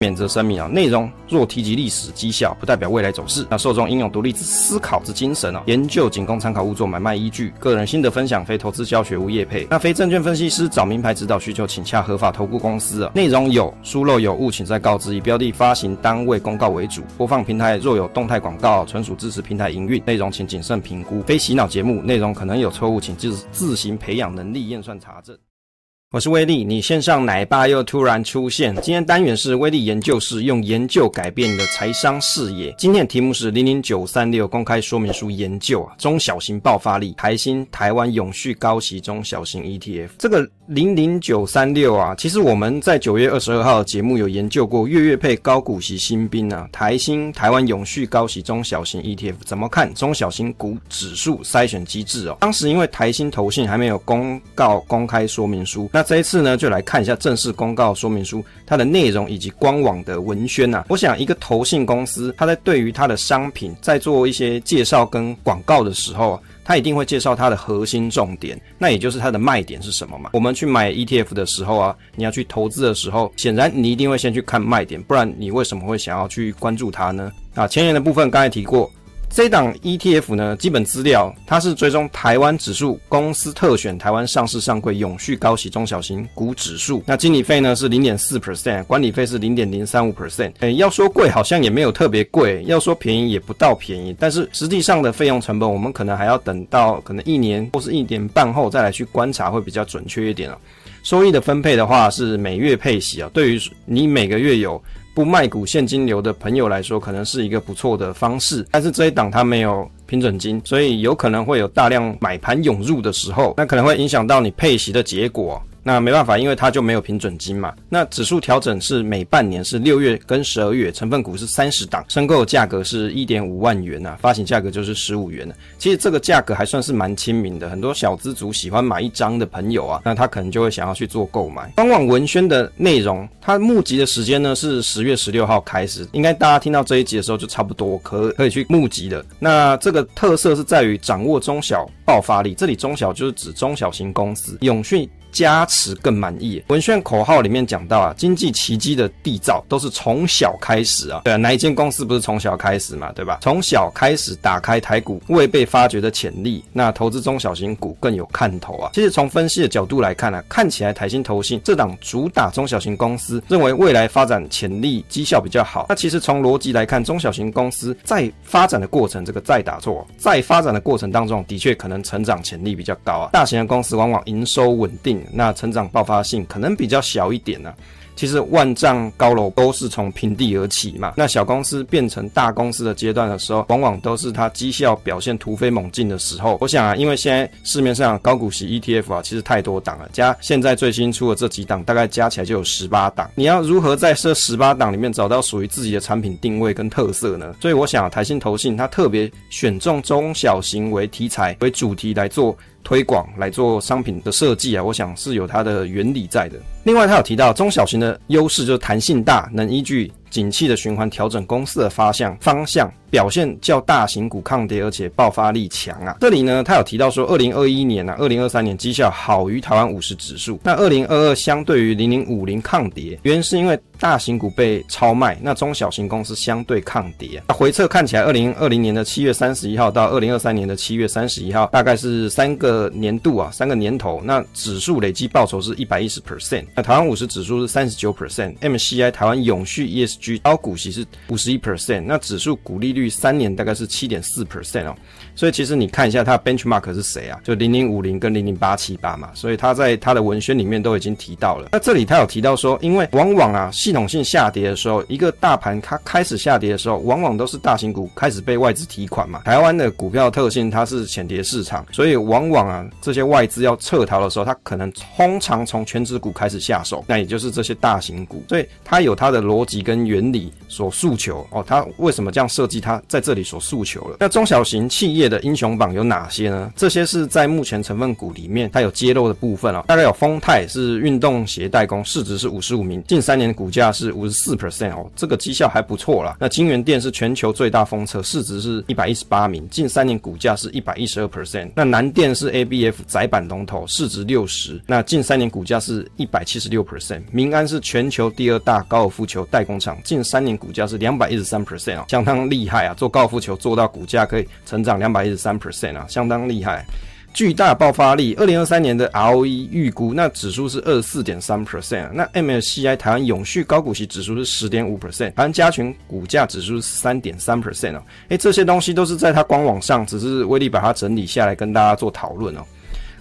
免责声明啊，内容若提及历史绩效，不代表未来走势。那受众应有独立思考之精神啊，研究仅供参考，勿作买卖依据。个人心得分享，非投资教学，无业配。那非证券分析师找名牌指导需求，请洽合法投顾公司啊。内容有疏漏有误，请再告知。以标的发行单位公告为主，播放平台若有动态广告，纯属支持平台营运。内容请谨慎评估，非洗脑节目。内容可能有错误，请自自行培养能力验算查证。我是威力，你线上奶爸又突然出现。今天单元是威力研究室，用研究改变你的财商视野。今天的题目是零零九三六公开说明书研究啊，中小型爆发力，台新台湾永续高息中小型 ETF。这个零零九三六啊，其实我们在九月二十二号的节目有研究过月月配高股息新兵啊，台新台湾永续高息中小型 ETF 怎么看中小型股指数筛选机制哦。当时因为台新投信还没有公告公开说明书。那这一次呢，就来看一下正式公告说明书它的内容以及官网的文宣呐。我想，一个投信公司，它在对于它的商品在做一些介绍跟广告的时候，它一定会介绍它的核心重点，那也就是它的卖点是什么嘛。我们去买 ETF 的时候啊，你要去投资的时候，显然你一定会先去看卖点，不然你为什么会想要去关注它呢？啊，前言的部分刚才提过。这档 ETF 呢，基本资料它是追踪台湾指数公司特选台湾上市上柜永续高息中小型股指数。那经理费呢是零点四 percent，管理费是零点零三五 percent。诶，要说贵好像也没有特别贵，要说便宜也不到便宜。但是实际上的费用成本，我们可能还要等到可能一年或是一年半后再来去观察，会比较准确一点哦。收益的分配的话是每月配息啊，对于你每个月有。不卖股现金流的朋友来说，可能是一个不错的方式。但是这一档它没有平准金，所以有可能会有大量买盘涌入的时候，那可能会影响到你配息的结果。那没办法，因为它就没有平准金嘛。那指数调整是每半年，是六月跟十二月，成分股是三十档，申购价格是一点五万元、啊，发行价格就是十五元。其实这个价格还算是蛮亲民的，很多小资族喜欢买一张的朋友啊，那他可能就会想要去做购买。官网文宣的内容，它募集的时间呢是十月十六号开始，应该大家听到这一集的时候就差不多可可以去募集的。那这个特色是在于掌握中小爆发力，这里中小就是指中小型公司，永续。加持更满意。文宣口号里面讲到啊，经济奇迹的缔造都是从小开始啊。对啊，哪一间公司不是从小开始嘛？对吧？从小开始打开台股未被发掘的潜力，那投资中小型股更有看头啊。其实从分析的角度来看呢、啊，看起来台新投信这档主打中小型公司，认为未来发展潜力绩效比较好。那其实从逻辑来看，中小型公司在发展的过程，这个再打错，在发展的过程当中，的确可能成长潜力比较高啊。大型的公司往往营收稳定。那成长爆发性可能比较小一点呢、其实万丈高楼都是从平地而起嘛。那小公司变成大公司的阶段的时候，往往都是它绩效表现突飞猛进的时候。我想啊，因为现在市面上高股息 ETF 啊，其实太多档了，加现在最新出的这几档，大概加起来就有十八档。你要如何在这十八档里面找到属于自己的产品定位跟特色呢？所以我想啊，台新投信它特别选中中小型为题材为主题来做。推广来做商品的设计啊，我想是有它的原理在的。另外，他有提到中小型的优势就是弹性大，能依据景气的循环调整公司的发向方向。表现较大型股抗跌，而且爆发力强啊！这里呢，他有提到说，二零二一年啊，二零二三年绩效好于台湾五十指数。那二零二二相对于零零五零抗跌，原因是因为大型股被超卖，那中小型公司相对抗跌。那回测看起来，二零二零年的七月三十一号到二零二三年的七月三十一号，大概是三个年度啊，三个年头，那指数累计报酬是一百一十 percent。那台湾五十指数是三十九 percent，MCI 台湾永续 ES 高股息是五十一 percent。那指数股利率三年大概是七点四 percent 哦，所以其实你看一下它的 benchmark 是谁啊？就零零五零跟零零八七八嘛，所以它在它的文宣里面都已经提到了。那这里它有提到说，因为往往啊系统性下跌的时候，一个大盘它开始下跌的时候，往往都是大型股开始被外资提款嘛。台湾的股票特性它是浅碟市场，所以往往啊这些外资要撤逃的时候，它可能通常从全值股开始下手，那也就是这些大型股，所以它有它的逻辑跟原理所诉求哦。它为什么这样设计？它在这里所诉求了。那中小型企业的英雄榜有哪些呢？这些是在目前成分股里面它有揭露的部分哦。大概有丰泰是运动鞋代工，市值是五十五名，近三年股价是五十四 percent 哦，这个绩效还不错啦。那金源电是全球最大风车，市值是一百一十八名，近三年股价是一百一十二 percent。那南电是 ABF 载板龙头，市值六十，那近三年股价是一百七十六 percent。明安是全球第二大高尔夫球代工厂，近三年股价是两百一十三 percent 啊，相当厉害啊！做高尔夫球做到股价可以成长两百一十三 percent 啊，相当厉害。巨大爆发力，二零二三年的 ROE 预估，那指数是二十四点三 percent，那 MSCI 台湾永续高股息指数是十点五 percent，台湾加权股价指数是三点三 percent 哦，诶，这些东西都是在它官网上，只是威力把它整理下来跟大家做讨论哦。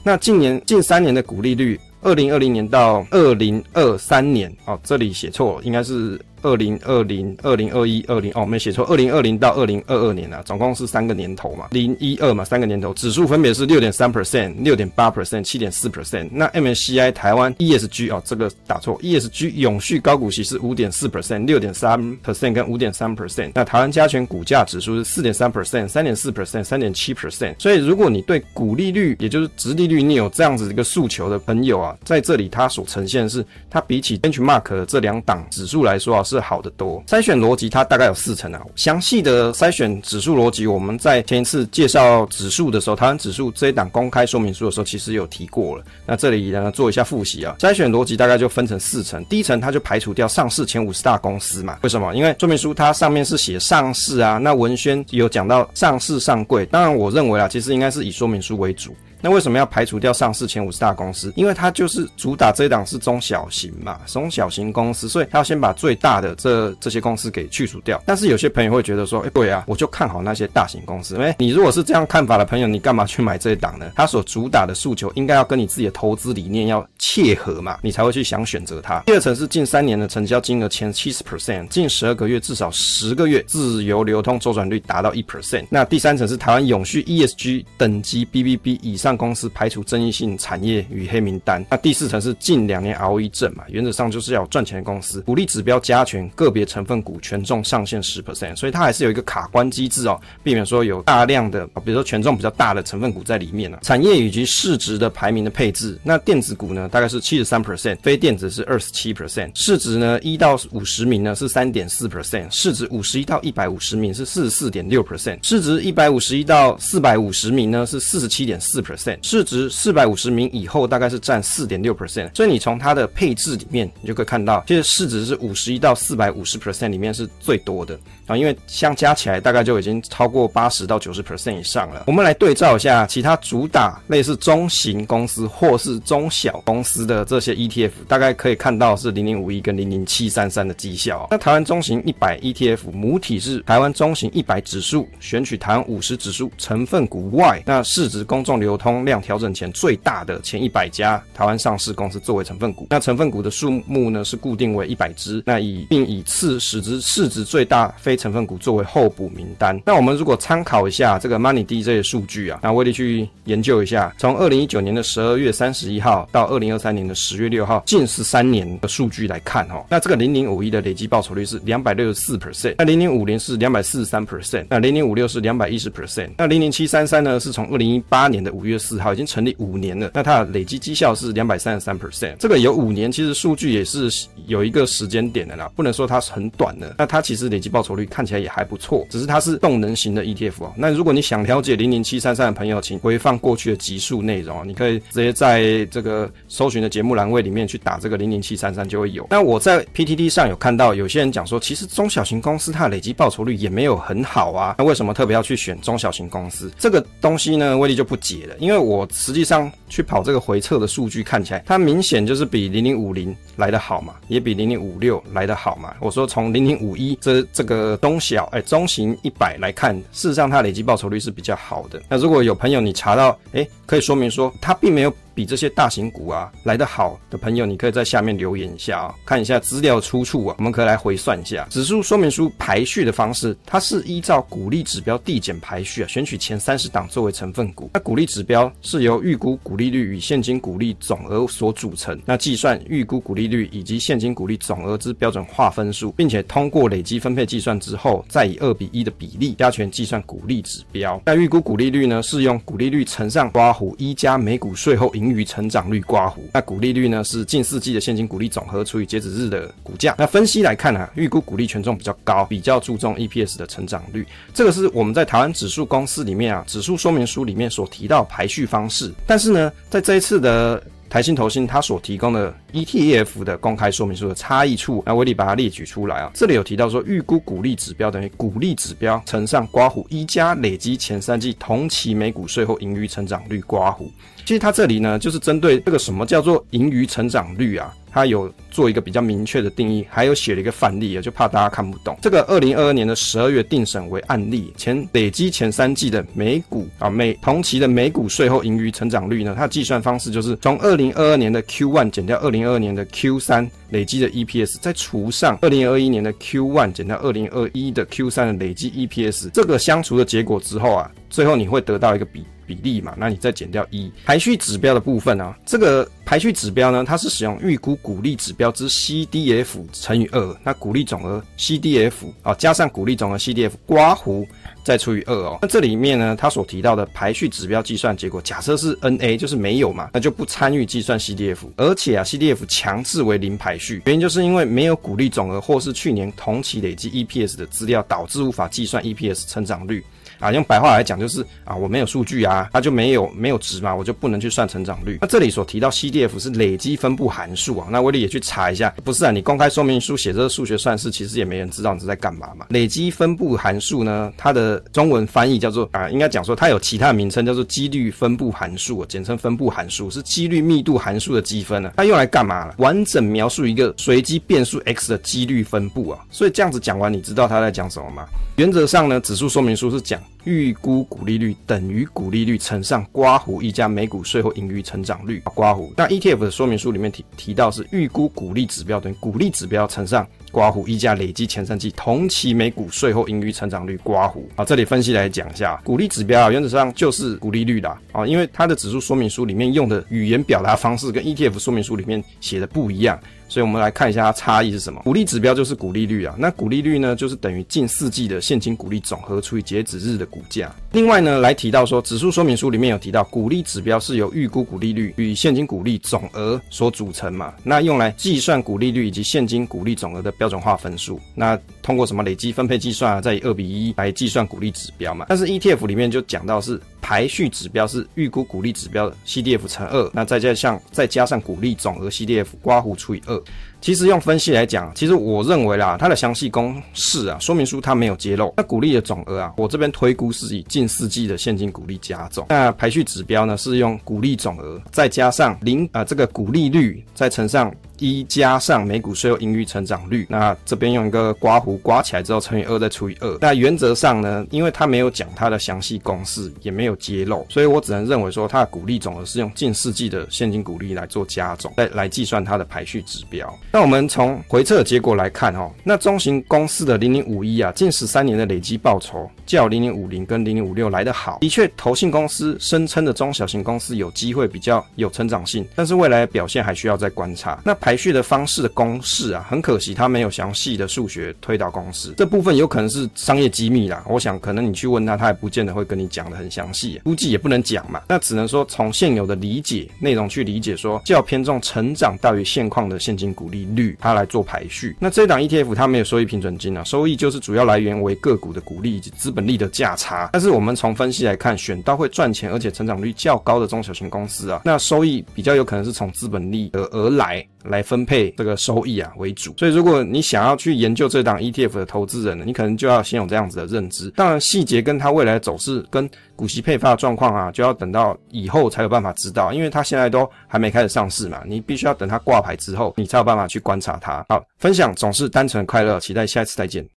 那近年近三年的股利率，二零二零年到二零二三年，哦，这里写错了，应该是。二零二零、二零二一、二零哦，没写错，二零二零到二零二二年啊，总共是三个年头嘛，零一二嘛，三个年头，指数分别是六点三 percent、六点八 percent、七点四 percent。那 MSCI 台湾 ESG 哦，这个打错，ESG 永续高股息是五点四 percent、六点三 percent 跟五点三 percent。那台湾加权股价指数是四点三 percent、三点四 percent、三点七 percent。所以如果你对股利率，也就是殖利率，你有这样子一个诉求的朋友啊，在这里它所呈现是，它比起 Benchmark 这两档指数来说啊。是好的多，筛选逻辑它大概有四层啊。详细的筛选指数逻辑，我们在前一次介绍指数的时候，台湾指数这一档公开说明书的时候，其实有提过了。那这里呢，做一下复习啊。筛选逻辑大概就分成四层，第一层它就排除掉上市前五十大公司嘛。为什么？因为说明书它上面是写上市啊，那文宣有讲到上市上柜。当然，我认为啊，其实应该是以说明书为主。那为什么要排除掉上市前五十大公司？因为它就是主打这一档是中小型嘛，中小型公司，所以它要先把最大的这这些公司给去除掉。但是有些朋友会觉得说，哎，对啊，我就看好那些大型公司。哎你如果是这样看法的朋友，你干嘛去买这一档呢？它所主打的诉求应该要跟你自己的投资理念要切合嘛，你才会去想选择它。第二层是近三年的成交金额前七十 percent，近十二个月至少十个月自由流通周转率达到一 percent。那第三层是台湾永续 ESG 等级 BBB 以上。上公司排除争议性产业与黑名单。那第四层是近两年 ROE 正嘛，原则上就是要赚钱的公司。股利指标加权个别成分股权重上限十 percent，所以它还是有一个卡关机制哦，避免说有大量的，比如说权重比较大的成分股在里面呢、啊。产业以及市值的排名的配置，那电子股呢大概是七十三 percent，非电子是二十七 percent。市值呢一到五十名呢是三点四 percent，市值五十一到一百五十名是四十四点六 percent，市值一百五十一到四百五十名呢是四十七点四 percent。市值四百五十名以后，大概是占四点六 percent，所以你从它的配置里面，你就可以看到，其实市值是五十一到四百五十 percent 里面是最多的啊，因为相加起来大概就已经超过八十到九十 percent 以上了。我们来对照一下其他主打类似中型公司或是中小公司的这些 ETF，大概可以看到是零零五一跟零零七三三的绩效。那台湾中型一百 ETF 母体是台湾中型一百指数，选取台湾五十指数成分股外，那市值公众流通。量调整前最大的前一百家台湾上市公司作为成分股，那成分股的数目呢是固定为一百只，那以并以次市值市值最大非成分股作为候补名单。那我们如果参考一下这个 Money DJ 的数据啊，那威力去研究一下，从二零一九年的十二月三十一号到二零二三年的十月六号，近十三年的数据来看哦，那这个零零五一的累计报酬率是两百六十四 percent，那零零五零是两百四十三 percent，那零零五六是两百一十 percent，那零零七三三呢是从二零一八年的五月。四号已经成立五年了，那它的累计绩效是两百三十三 percent，这个有五年，其实数据也是有一个时间点的啦，不能说它是很短的。那它其实累计报酬率看起来也还不错，只是它是动能型的 ETF 哦。那如果你想了解零零七三三的朋友，请回放过去的集数内容，你可以直接在这个搜寻的节目栏位里面去打这个零零七三三就会有。那我在 PTT 上有看到有些人讲说，其实中小型公司它的累计报酬率也没有很好啊，那为什么特别要去选中小型公司？这个东西呢，威力就不解了，因因为。我实际上去跑这个回测的数据，看起来它明显就是比零零五零来得好嘛，也比零零五六来得好嘛。我说从零零五一这这个中小哎中型一百来看，事实上它累计报酬率是比较好的。那如果有朋友你查到哎，可以说明说它并没有。比这些大型股啊来得好的朋友，你可以在下面留言一下啊，看一下资料出处啊，我们可以来回算一下指数说明书排序的方式，它是依照股利指标递减排序啊，选取前三十档作为成分股。那股利指标是由预估股利率与现金股利总额所组成，那计算预估股利率以及现金股利总额之标准化分数，并且通过累积分配计算之后，再以二比一的比例加权计算股利指标。那预估股利率呢，是用股利率乘上刮弧一加每股税后盈余成长率刮弧。那股利率呢，是近四季的现金股利总和除以截止日的股价。那分析来看啊，预估股利权重比较高，比较注重 EPS 的成长率。这个是我们在台湾指数公司里面啊，指数说明书里面所提到排序方式。但是呢，在这一次的台新投信它所提供的 ETF 的公开说明书的差异处，那威利把它列举出来啊。这里有提到说，预估股利指标等于股利指标乘上刮弧一加累积前三季同期每股税后盈余成长率刮弧。其实它这里呢，就是针对这个什么叫做盈余成长率啊。它有做一个比较明确的定义，还有写了一个范例啊，就怕大家看不懂。这个二零二二年的十二月定审为案例，前累积前三季的每股啊每同期的每股税后盈余成长率呢，它计算方式就是从二零二二年的 Q one 减掉二零零二年的 Q 三累积的 EPS，再除上二零二一年的 Q one 减掉二零二一的 Q 三的累积 EPS，这个相除的结果之后啊，最后你会得到一个比。比例嘛，那你再减掉一排序指标的部分啊，这个排序指标呢，它是使用预估股利指标之 CDF 乘以二，那股利总额 CDF 啊加上股利总额 CDF 刮弧再除以二哦。那这里面呢，它所提到的排序指标计算结果，假设是 NA 就是没有嘛，那就不参与计算 CDF，而且啊 CDF 强制为零排序，原因就是因为没有股利总额或是去年同期累积 EPS 的资料，导致无法计算 EPS 成长率。啊，用白话来讲就是啊，我没有数据啊，它就没有没有值嘛，我就不能去算成长率。那这里所提到 CDF 是累积分布函数啊，那威利也去查一下，不是啊，你公开说明书写这个数学算式，其实也没人知道你是在干嘛嘛。累积分布函数呢，它的中文翻译叫做啊，应该讲说它有其他名称叫做几率分布函数，简称分布函数，是几率密度函数的积分呢。它用来干嘛了？完整描述一个随机变数 x 的几率分布啊。所以这样子讲完，你知道它在讲什么吗？原则上呢，指数说明书是讲。预估股利率等于股利率乘上刮弧溢价每股税后盈余成长率刮弧。那 ETF 的说明书里面提提到是预估股利指标等于股利指标乘上刮弧溢价累计前三季同期每股税后盈余成长率刮弧。好，这里分析来讲一下，股利指标啊，原则上就是股利率啦啊，因为它的指数说明书里面用的语言表达方式跟 ETF 说明书里面写的不一样。所以，我们来看一下它差异是什么。股利指标就是股利率啊，那股利率呢，就是等于近四季的现金股利总和除以截止日的股价。另外呢，来提到说，指数说明书里面有提到，股利指标是由预估股利率与现金股利总额所组成嘛，那用来计算股利率以及现金股利总额的标准化分数。那通过什么累积分配计算啊，再以二比一来计算股利指标嘛。但是 ETF 里面就讲到是。排序指标是预估股利指标的 CDF 乘二，那再加上再加上股利总额 CDF 刮弧除以二。其实用分析来讲，其实我认为啦，它的详细公式啊，说明书它没有揭露。那股利的总额啊，我这边推估是以近四季的现金股利加总。那排序指标呢，是用股利总额再加上零啊、呃、这个股利率再乘上一加上每股税后盈余成长率。那这边用一个刮胡刮起来之后乘以二再除以二。那原则上呢，因为它没有讲它的详细公式，也没有揭露，所以我只能认为说它的股利总额是用近世纪的现金股利来做加总，来来计算它的排序指标。那我们从回测结果来看，哦，那中型公司的零零五一啊，近十三年的累积报酬较零零五零跟零零五六来得好。的确，投信公司声称的中小型公司有机会比较有成长性，但是未来表现还需要再观察。那排序的方式的公式啊，很可惜它没有详细的数学推导公式，这部分有可能是商业机密啦。我想可能你去问他，他也不见得会跟你讲得很详细，估计也不能讲嘛。那只能说从现有的理解内容去理解说，较偏重成长大于现况的现金股利率。它来做排序，那这档 ETF 它没有收益平准金啊，收益就是主要来源为个股的股利以及资本利的价差。但是我们从分析来看，选到会赚钱而且成长率较高的中小型公司啊，那收益比较有可能是从资本利而而来。来来分配这个收益啊为主，所以如果你想要去研究这档 ETF 的投资人呢，你可能就要先有这样子的认知。当然，细节跟它未来的走势跟股息配发的状况啊，就要等到以后才有办法知道，因为它现在都还没开始上市嘛，你必须要等它挂牌之后，你才有办法去观察它。好，分享总是单纯快乐，期待下一次再见。